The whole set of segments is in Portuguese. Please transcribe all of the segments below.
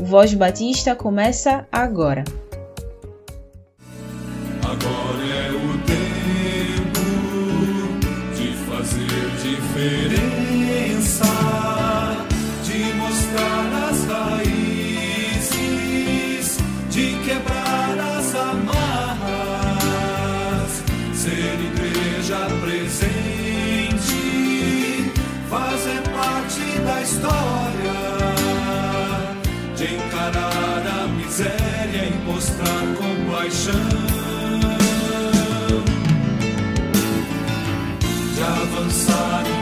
Voz Batista começa agora. Agora é o tempo de fazer diferença, compaixão, de avançar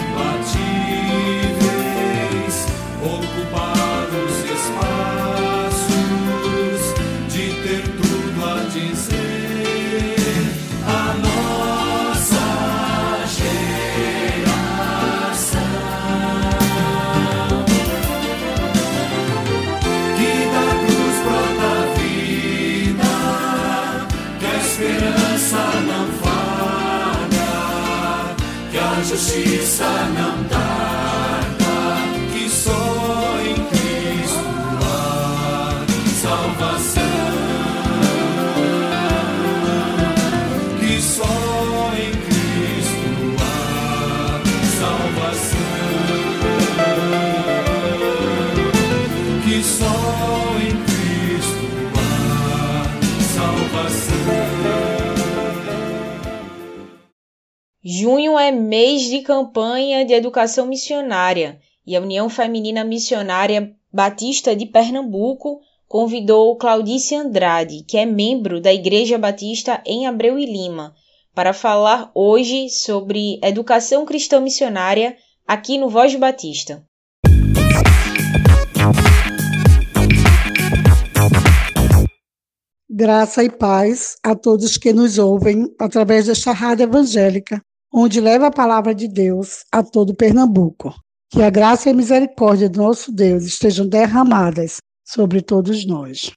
campanha de educação missionária e a União Feminina Missionária Batista de Pernambuco convidou Claudice Andrade, que é membro da Igreja Batista em Abreu e Lima, para falar hoje sobre educação cristã missionária aqui no Voz Batista. Graça e paz a todos que nos ouvem através desta rádio evangélica, onde leva a palavra de Deus a todo Pernambuco. Que a graça e a misericórdia do nosso Deus estejam derramadas sobre todos nós.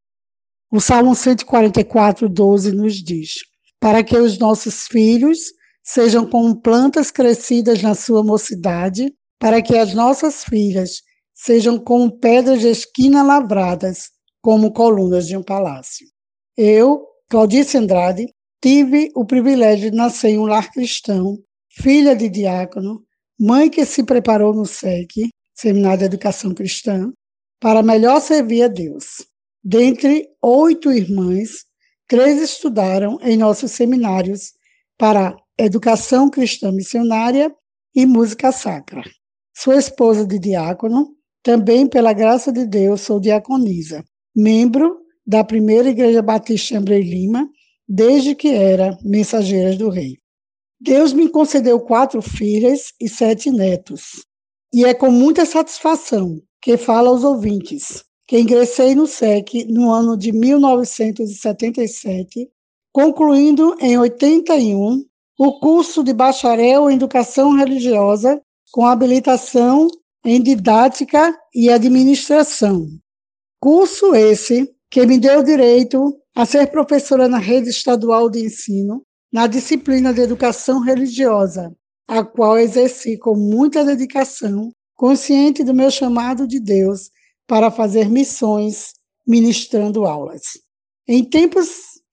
O Salmo 144, 12 nos diz: Para que os nossos filhos sejam como plantas crescidas na sua mocidade, para que as nossas filhas sejam como pedras de esquina lavradas, como colunas de um palácio. Eu, Claudice Andrade, tive o privilégio de nascer em um lar cristão, filha de diácono, mãe que se preparou no SEC, Seminário de Educação Cristã, para melhor servir a Deus. Dentre oito irmãs, três estudaram em nossos seminários para Educação Cristã Missionária e Música Sacra. Sua esposa de diácono, também pela graça de Deus, sou diaconisa, membro da primeira Igreja Batista Abreu Lima, desde que era Mensageiras do Rei. Deus me concedeu quatro filhas e sete netos. E é com muita satisfação que falo aos ouvintes que ingressei no SEC no ano de 1977, concluindo em 81 o curso de bacharel em Educação Religiosa com habilitação em Didática e Administração. Curso esse que me deu direito a ser professora na rede estadual de ensino, na disciplina de educação religiosa, a qual exerci com muita dedicação, consciente do meu chamado de Deus para fazer missões, ministrando aulas. Em tempos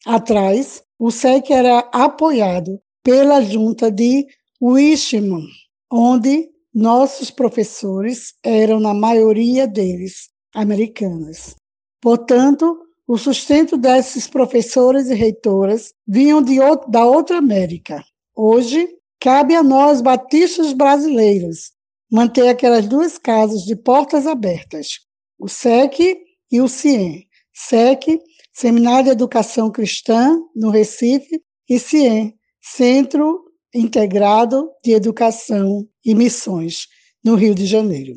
atrás, o SEC era apoiado pela junta de Wishman, onde nossos professores eram, na maioria deles, americanos. Portanto, o sustento desses professores e reitoras vinham de, da outra América. Hoje, cabe a nós, batistas brasileiros, manter aquelas duas casas de portas abertas, o SEC e o CIEM. SEC, Seminário de Educação Cristã, no Recife, e CIEM, Centro Integrado de Educação e Missões, no Rio de Janeiro.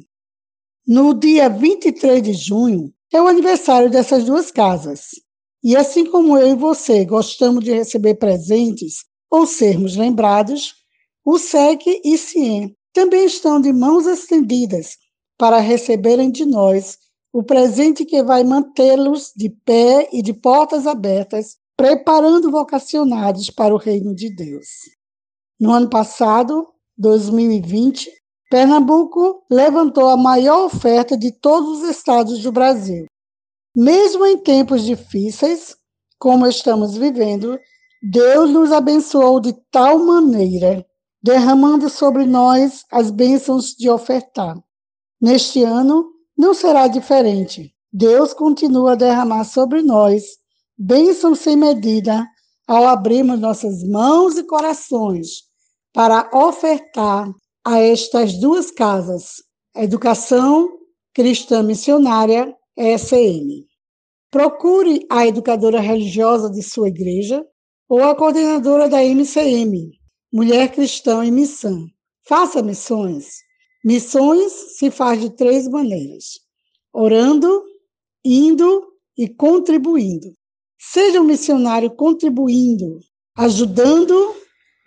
No dia 23 de junho é o aniversário dessas duas casas. E assim como eu e você gostamos de receber presentes ou sermos lembrados, o SEC e CIEM também estão de mãos estendidas para receberem de nós o presente que vai mantê-los de pé e de portas abertas, preparando vocacionados para o reino de Deus. No ano passado, 2020, Pernambuco levantou a maior oferta de todos os estados do Brasil. Mesmo em tempos difíceis, como estamos vivendo, Deus nos abençoou de tal maneira, derramando sobre nós as bênçãos de ofertar. Neste ano, não será diferente. Deus continua a derramar sobre nós bênçãos sem medida ao abrirmos nossas mãos e corações para ofertar a estas duas casas, Educação Cristã Missionária, ESM. Procure a educadora religiosa de sua igreja ou a coordenadora da MCM, Mulher Cristã em Missão. Faça missões. Missões se faz de três maneiras: orando, indo e contribuindo. Seja um missionário contribuindo, ajudando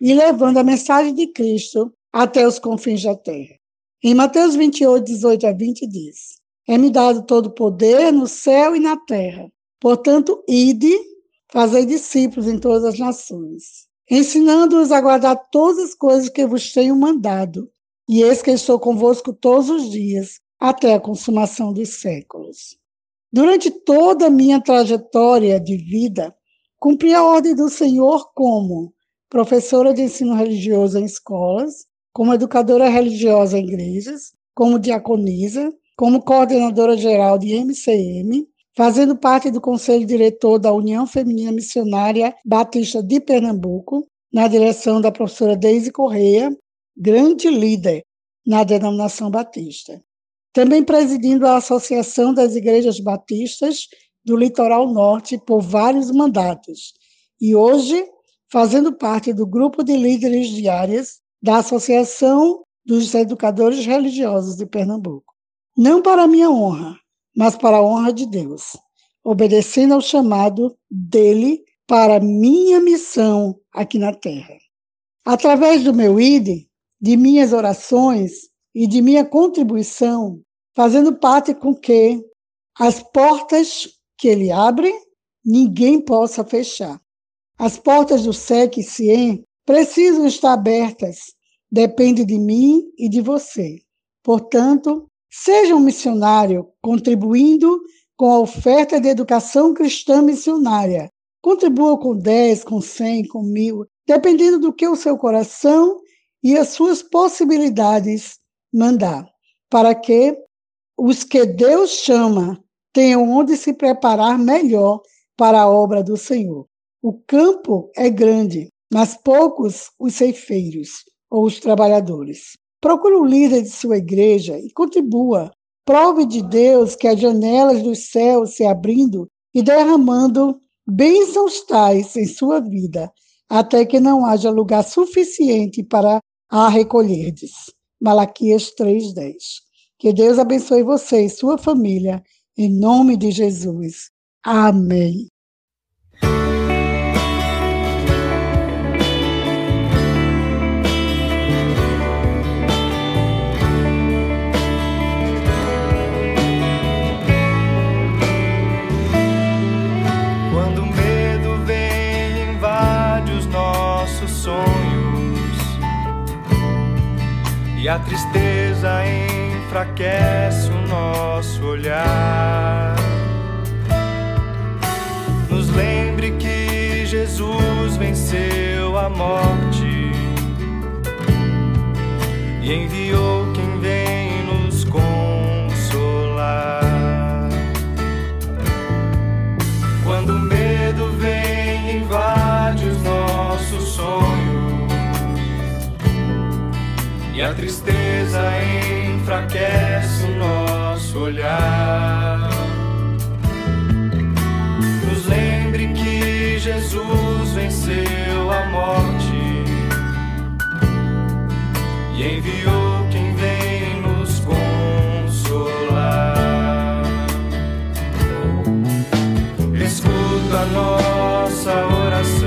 e levando a mensagem de Cristo até os confins da terra. Em Mateus 28, 18 a 20 diz: É-me dado todo o poder no céu e na terra. Portanto, ide, fazei discípulos em todas as nações, ensinando-os a guardar todas as coisas que vos tenho mandado. E eis que estou convosco todos os dias, até a consumação dos séculos. Durante toda a minha trajetória de vida, cumpri a ordem do Senhor como professora de ensino religioso em escolas, como educadora religiosa em igrejas, como diaconisa, como coordenadora geral de MCM, fazendo parte do conselho diretor da União Feminina Missionária Batista de Pernambuco, na direção da professora Deise Correia, grande líder na denominação batista. Também presidindo a Associação das Igrejas Batistas do Litoral Norte por vários mandatos. E hoje, fazendo parte do grupo de líderes diárias da Associação dos Educadores Religiosos de Pernambuco. Não para minha honra, mas para a honra de Deus, obedecendo ao chamado dele para minha missão aqui na terra. Através do meu ID, de minhas orações e de minha contribuição, fazendo parte com que as portas que ele abre, ninguém possa fechar. As portas do SEC e CIEM precisam estar abertas. Depende de mim e de você. Portanto, seja um missionário contribuindo com a oferta de educação cristã missionária. Contribua com 10, com 100, com mil, dependendo do que o seu coração e as suas possibilidades mandar, para que os que Deus chama tenham onde se preparar melhor para a obra do Senhor. O campo é grande, mas poucos os ceifeiros ou os trabalhadores. Procure o líder de sua igreja e contribua. Prove de Deus que as janelas dos céus se abrindo e derramando bênçãos tais em sua vida, até que não haja lugar suficiente para a recolherdes. Malaquias 3:10. Que Deus abençoe você e sua família, em nome de Jesus. Amém. E a tristeza enfraquece o nosso olhar. Nos lembre que Jesus venceu a morte e enviou quem tristeza enfraquece o nosso olhar. Nos lembre que Jesus venceu a morte e enviou quem vem nos consolar. Escuta nossa oração,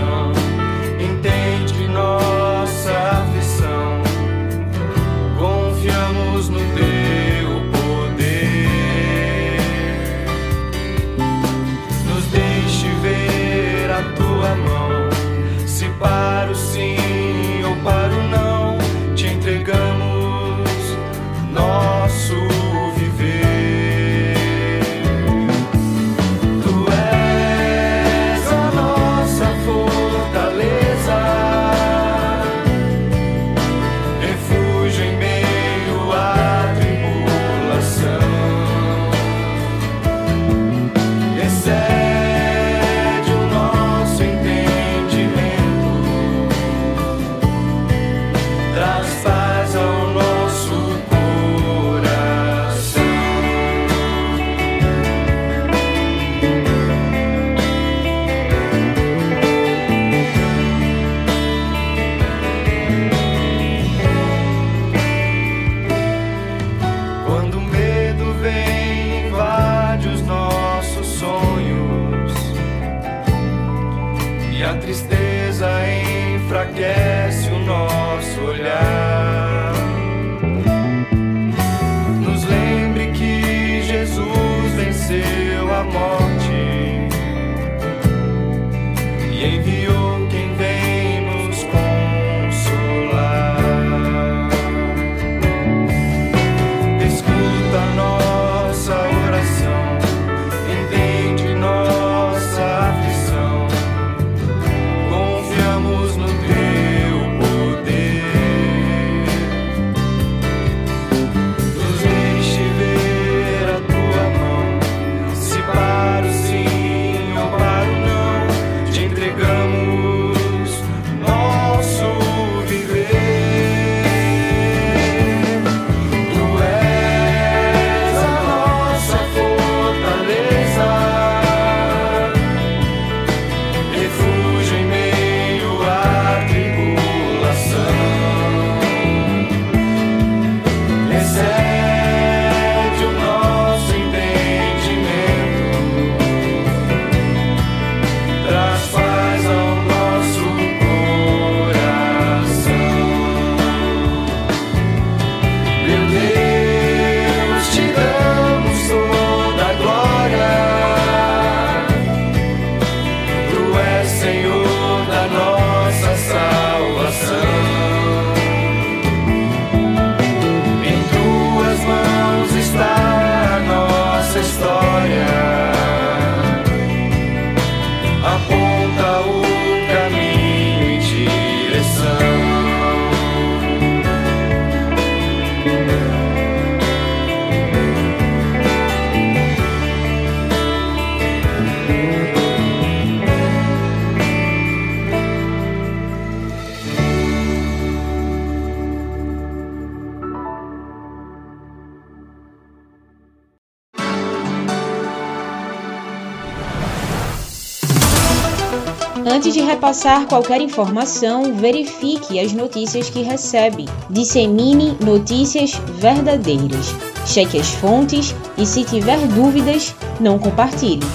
Repassar qualquer informação, verifique as notícias que recebe. Dissemine notícias verdadeiras. Cheque as fontes e, se tiver dúvidas, não compartilhe.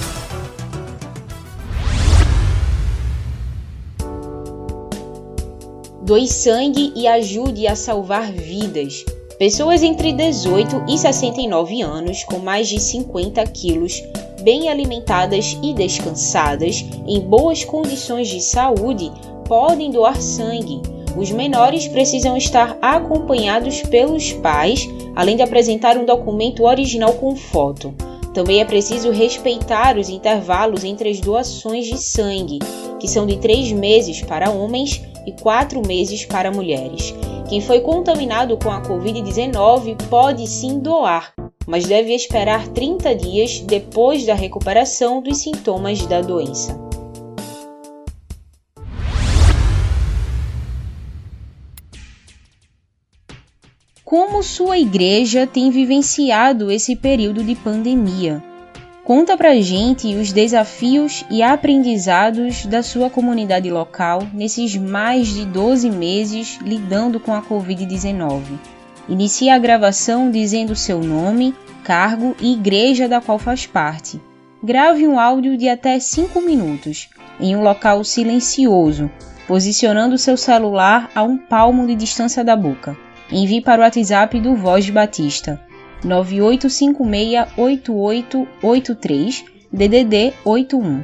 Doe sangue e ajude a salvar vidas. Pessoas entre 18 e 69 anos com mais de 50 quilos, bem alimentadas e descansadas, em boas condições de saúde, podem doar sangue. Os menores precisam estar acompanhados pelos pais, além de apresentar um documento original com foto. Também é preciso respeitar os intervalos entre as doações de sangue, que são de 3 meses para homens e 4 meses para mulheres. Quem foi contaminado com a Covid-19 pode sim doar, mas deve esperar 30 dias depois da recuperação dos sintomas da doença. como sua igreja tem vivenciado esse período de pandemia. Conta pra gente os desafios e aprendizados da sua comunidade local nesses mais de 12 meses lidando com a Covid-19. Inicie a gravação dizendo seu nome, cargo e igreja da qual faz parte. Grave um áudio de até 5 minutos, em um local silencioso, posicionando seu celular a um palmo de distância da boca. Envie para o WhatsApp do Voz Batista 98568883 DDD 81.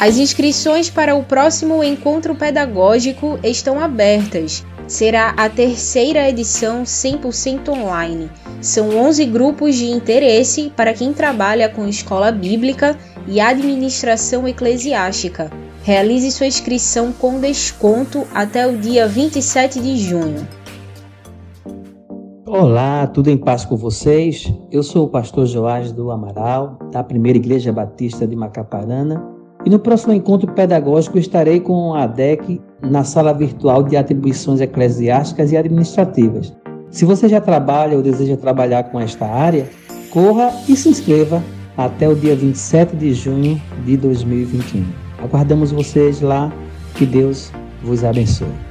As inscrições para o próximo encontro pedagógico estão abertas. Será a terceira edição 100% online. São 11 grupos de interesse para quem trabalha com escola bíblica e administração eclesiástica Realize sua inscrição com desconto até o dia 27 de junho. Olá, tudo em paz com vocês? Eu sou o pastor Joás do Amaral, da Primeira Igreja Batista de Macaparana, e no próximo encontro pedagógico estarei com a ADEC na sala virtual de atribuições eclesiásticas e administrativas. Se você já trabalha ou deseja trabalhar com esta área, corra e se inscreva até o dia 27 de junho de 2021. Aguardamos vocês lá. Que Deus vos abençoe.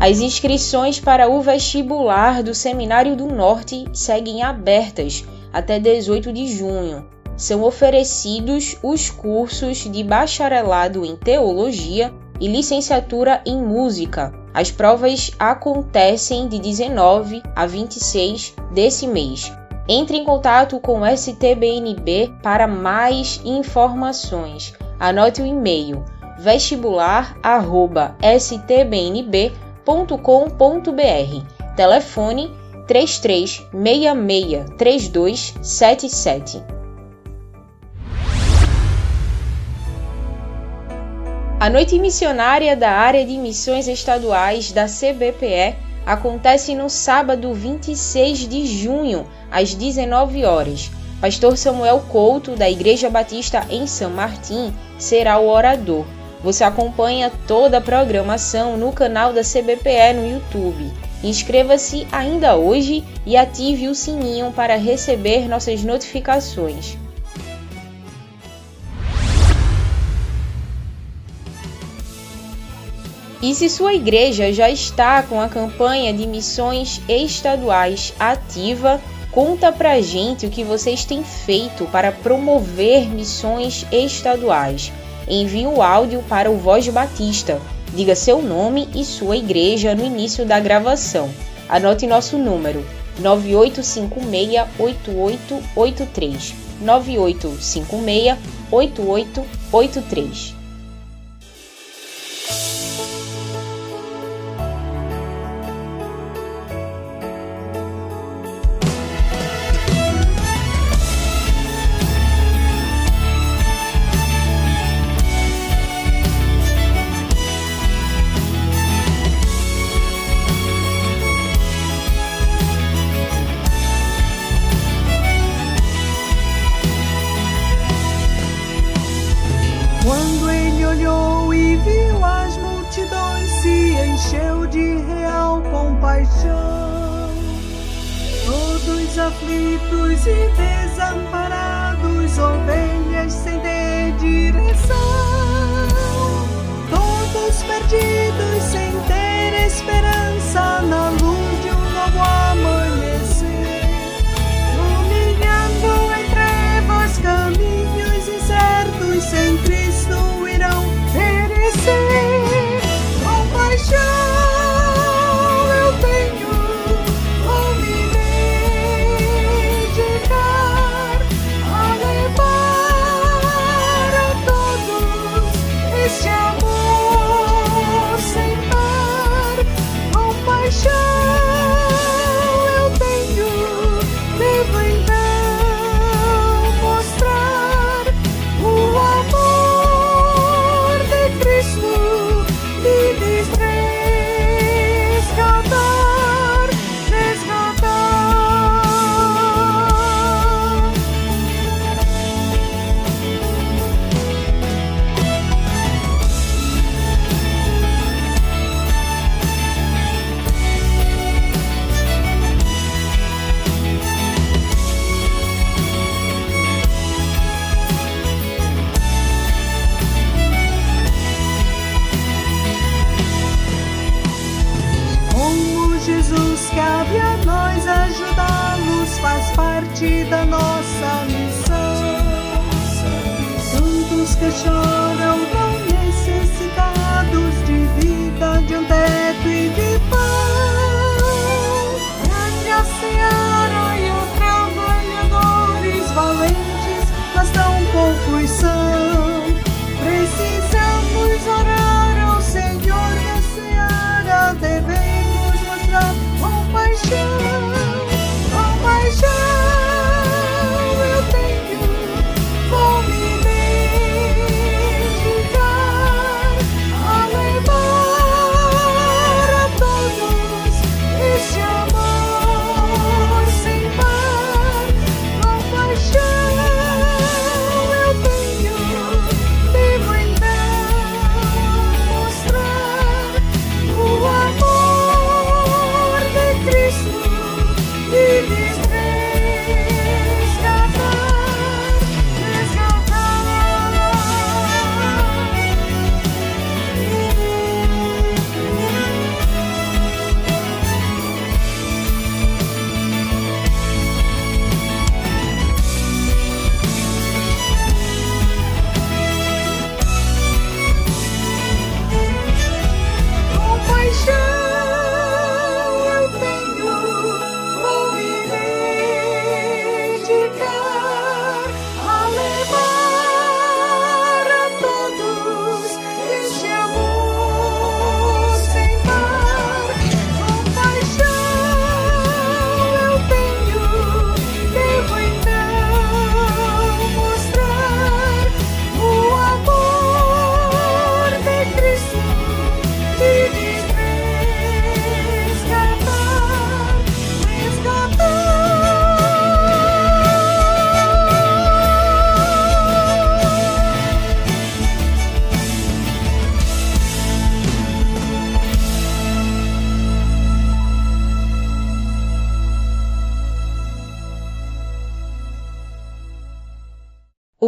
As inscrições para o vestibular do Seminário do Norte seguem abertas até 18 de junho. São oferecidos os cursos de bacharelado em teologia e licenciatura em música. As provas acontecem de 19 a 26 desse mês. Entre em contato com o STBNB para mais informações. Anote o e-mail vestibular@stbnb.com.br. Telefone 33663277. A Noite Missionária da Área de Missões Estaduais da CBPE acontece no sábado 26 de junho, às 19 horas. Pastor Samuel Couto, da Igreja Batista em São Martim, será o orador. Você acompanha toda a programação no canal da CBPE no YouTube. Inscreva-se ainda hoje e ative o sininho para receber nossas notificações. E se sua igreja já está com a campanha de missões estaduais ativa, conta pra gente o que vocês têm feito para promover missões estaduais. Envie o áudio para o Voz Batista. Diga seu nome e sua igreja no início da gravação. Anote nosso número: 98568883. 98568883. Parte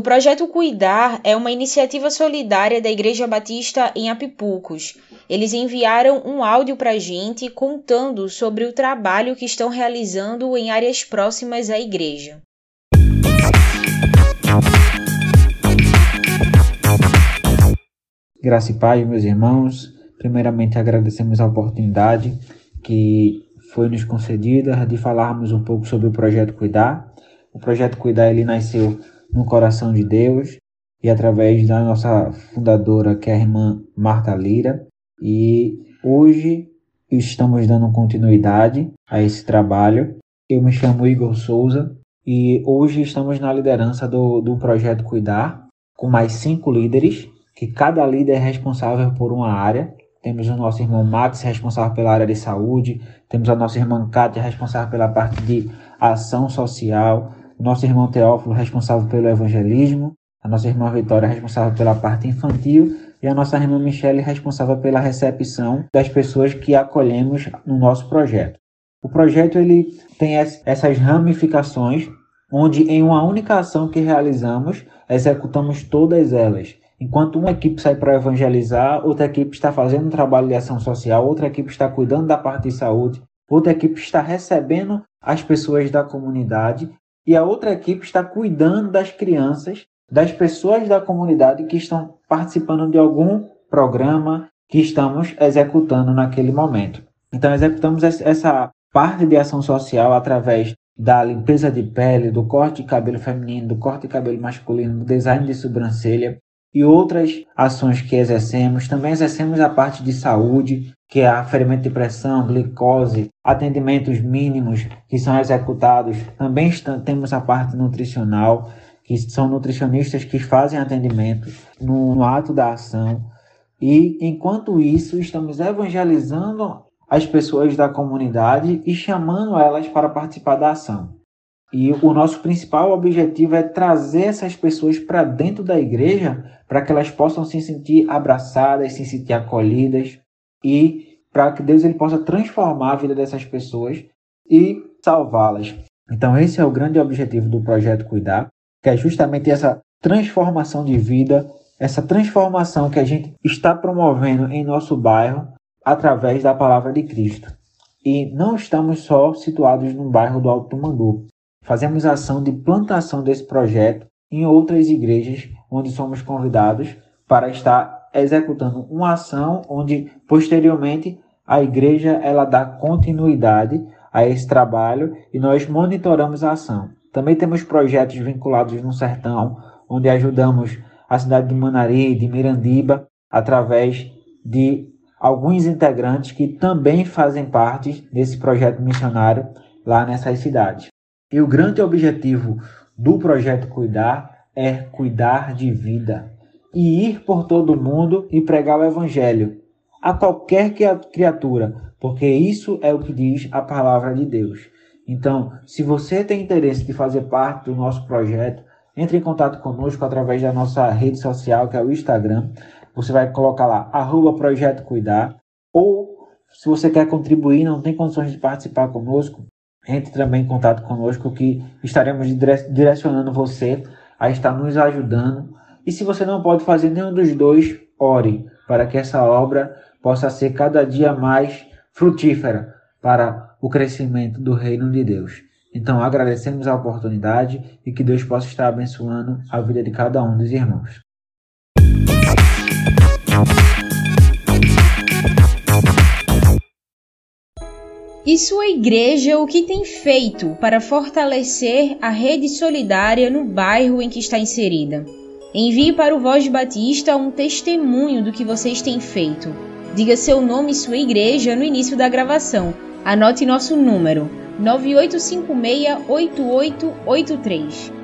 projeto Cuidar é uma iniciativa solidária da Igreja Batista em Apipucos. Eles enviaram um áudio para a gente contando sobre o trabalho que estão realizando em áreas próximas à igreja. Graça e paz, meus irmãos. Primeiramente, agradecemos a oportunidade que foi nos concedida de falarmos um pouco sobre o projeto Cuidar. O projeto Cuidar ele nasceu no coração de Deus e através da nossa fundadora, que é a irmã Marta Lira. E hoje estamos dando continuidade a esse trabalho. Eu me chamo Igor Souza e hoje estamos na liderança do, do projeto Cuidar, com mais cinco líderes, que cada líder é responsável por uma área. Temos o nosso irmão Max, responsável pela área de saúde, temos a nossa irmã Kátia, responsável pela parte de ação social, o nosso irmão Teófilo, responsável pelo evangelismo, a nossa irmã Vitória, responsável pela parte infantil, e a nossa irmã Michele, responsável pela recepção das pessoas que acolhemos no nosso projeto. O projeto ele tem essas ramificações, onde em uma única ação que realizamos, executamos todas elas. Enquanto uma equipe sai para evangelizar, outra equipe está fazendo um trabalho de ação social, outra equipe está cuidando da parte de saúde, outra equipe está recebendo as pessoas da comunidade e a outra equipe está cuidando das crianças, das pessoas da comunidade que estão participando de algum programa que estamos executando naquele momento. Então, executamos essa parte de ação social através da limpeza de pele, do corte de cabelo feminino, do corte de cabelo masculino, do design de sobrancelha e outras ações que exercemos. Também exercemos a parte de saúde, que é aferimento de pressão, glicose, atendimentos mínimos que são executados. Também temos a parte nutricional, que são nutricionistas que fazem atendimento no, no ato da ação. E enquanto isso, estamos evangelizando as pessoas da comunidade e chamando elas para participar da ação. E o nosso principal objetivo é trazer essas pessoas para dentro da igreja para que elas possam se sentir abraçadas, se sentir acolhidas e para que Deus ele possa transformar a vida dessas pessoas e salvá-las. Então esse é o grande objetivo do projeto Cuidar, que é justamente essa transformação de vida, essa transformação que a gente está promovendo em nosso bairro através da palavra de Cristo. E não estamos só situados no bairro do Alto Mandu. fazemos ação de plantação desse projeto em outras igrejas onde somos convidados para estar executando uma ação onde posteriormente a igreja ela dá continuidade a esse trabalho e nós monitoramos a ação. Também temos projetos vinculados no sertão, onde ajudamos a cidade de Manari, de Mirandiba, através de alguns integrantes que também fazem parte desse projeto missionário lá nessas cidades. E o grande objetivo do projeto Cuidar é cuidar de vida e ir por todo o mundo e pregar o evangelho a qualquer criatura, porque isso é o que diz a palavra de Deus. Então, se você tem interesse de fazer parte do nosso projeto, entre em contato conosco através da nossa rede social, que é o Instagram. Você vai colocar lá, arroba Projeto Cuidar. Ou, se você quer contribuir não tem condições de participar conosco, entre também em contato conosco, que estaremos direcionando você a estar nos ajudando. E se você não pode fazer nenhum dos dois, ore para que essa obra possa ser cada dia mais frutífera para o crescimento do reino de Deus. Então agradecemos a oportunidade e que Deus possa estar abençoando a vida de cada um dos irmãos. E sua igreja o que tem feito para fortalecer a rede solidária no bairro em que está inserida? Envie para o Voz Batista um testemunho do que vocês têm feito. Diga seu nome e sua igreja no início da gravação. Anote nosso número 98568883.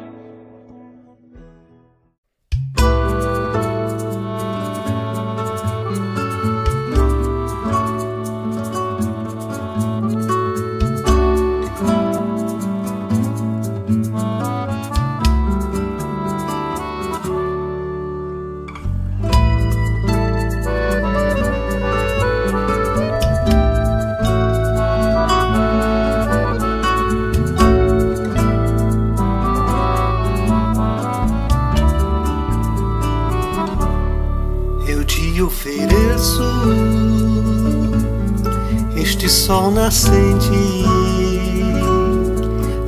Sol nascente,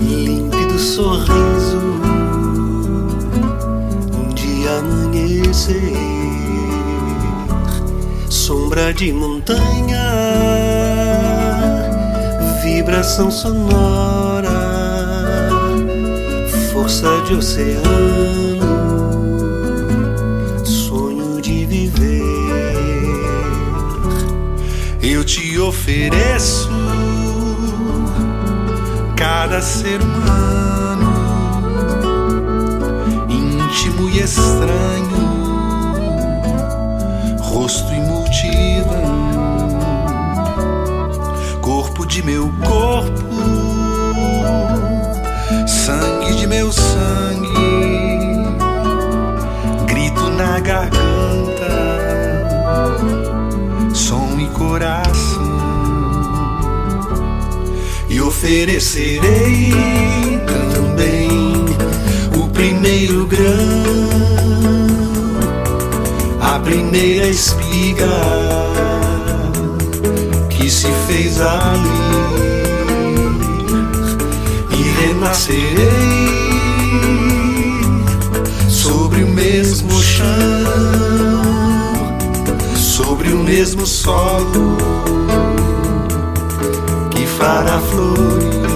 límpido sorriso de amanhecer, sombra de montanha, vibração sonora, força de oceano. Te ofereço cada ser humano, íntimo e estranho, rosto e multidão, corpo de meu corpo, sangue de meu sangue, oferecerei também o primeiro grão, a primeira espiga que se fez ali. E renascerei sobre o mesmo chão, sobre o mesmo solo para florir.